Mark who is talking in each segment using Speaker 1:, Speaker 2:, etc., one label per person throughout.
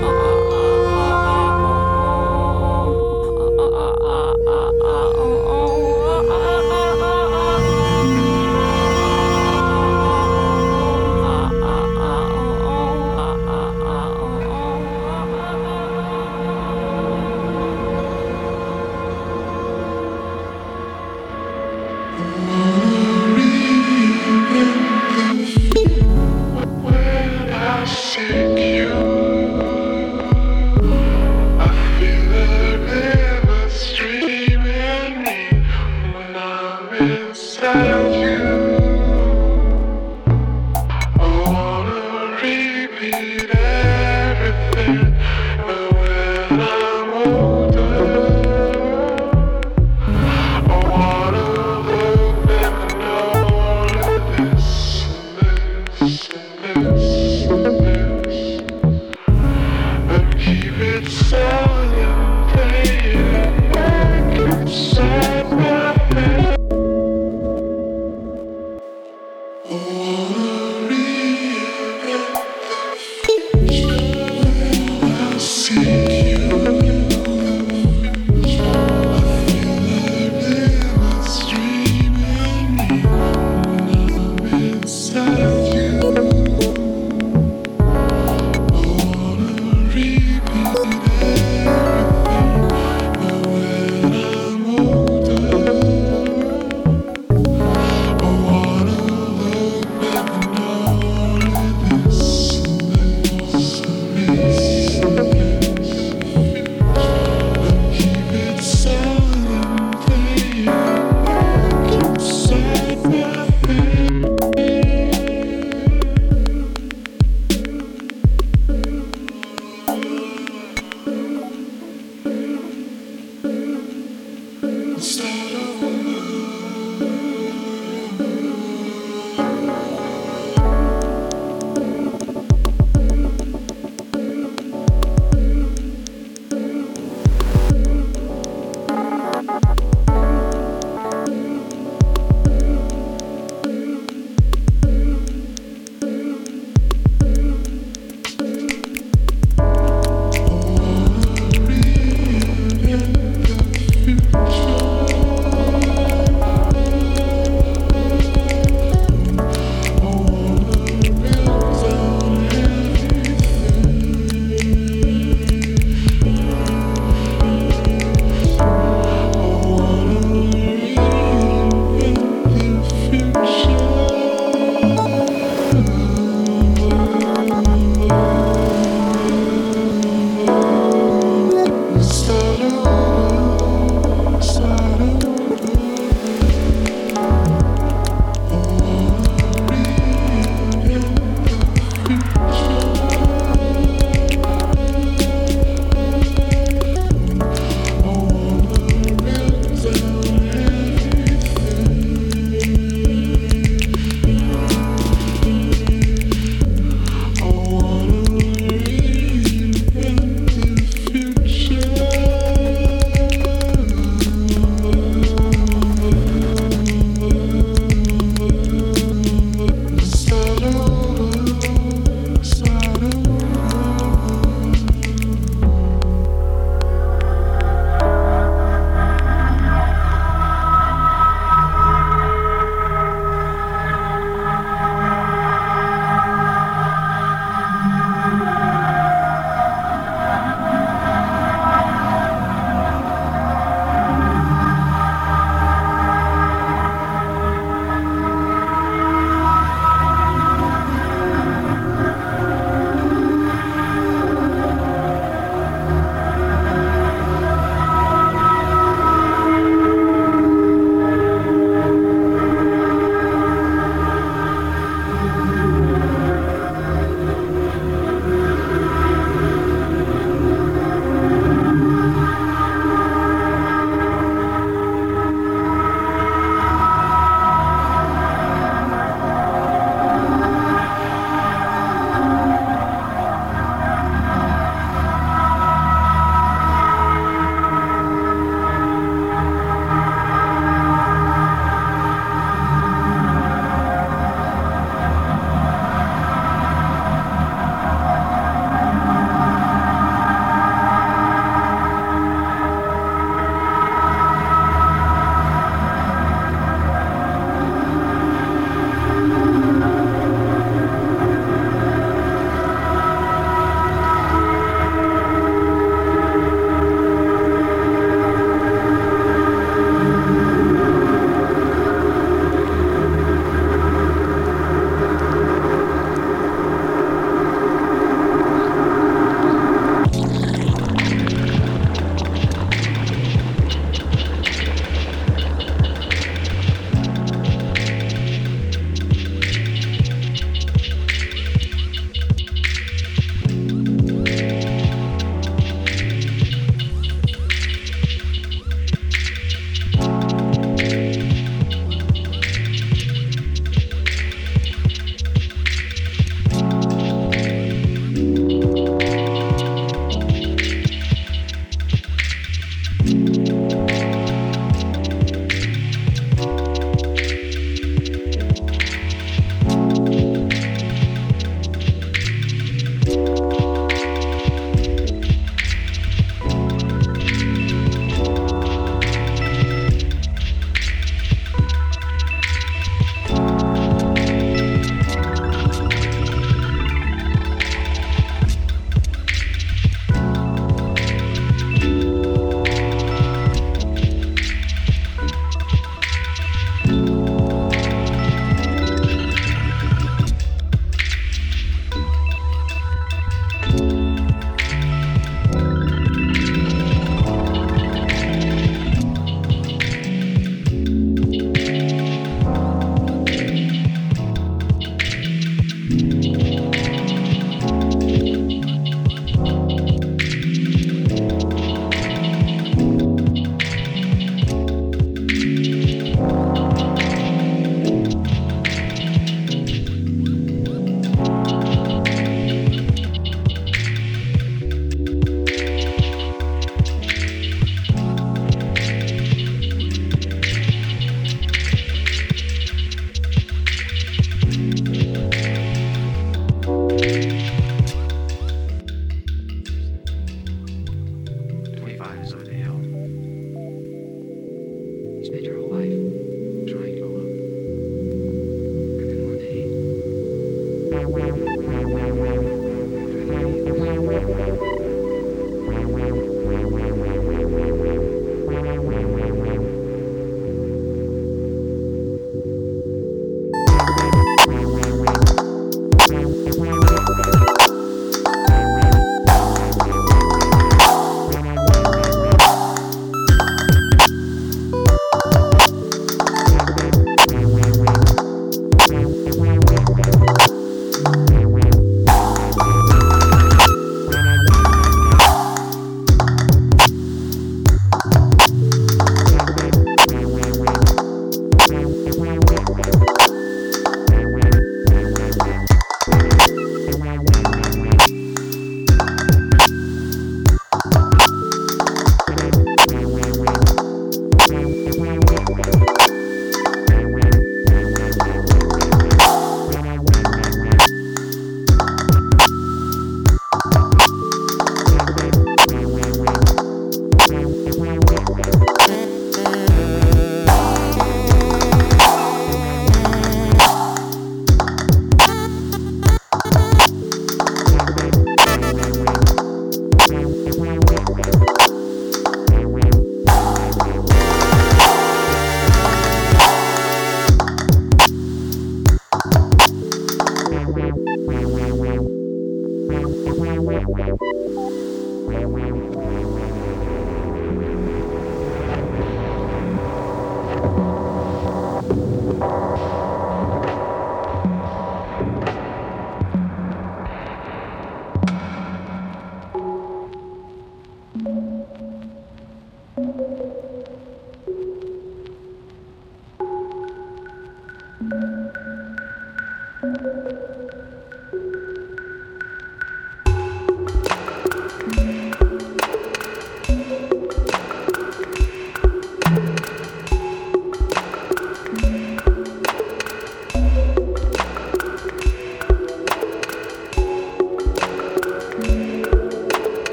Speaker 1: 啊。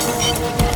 Speaker 1: Thank you.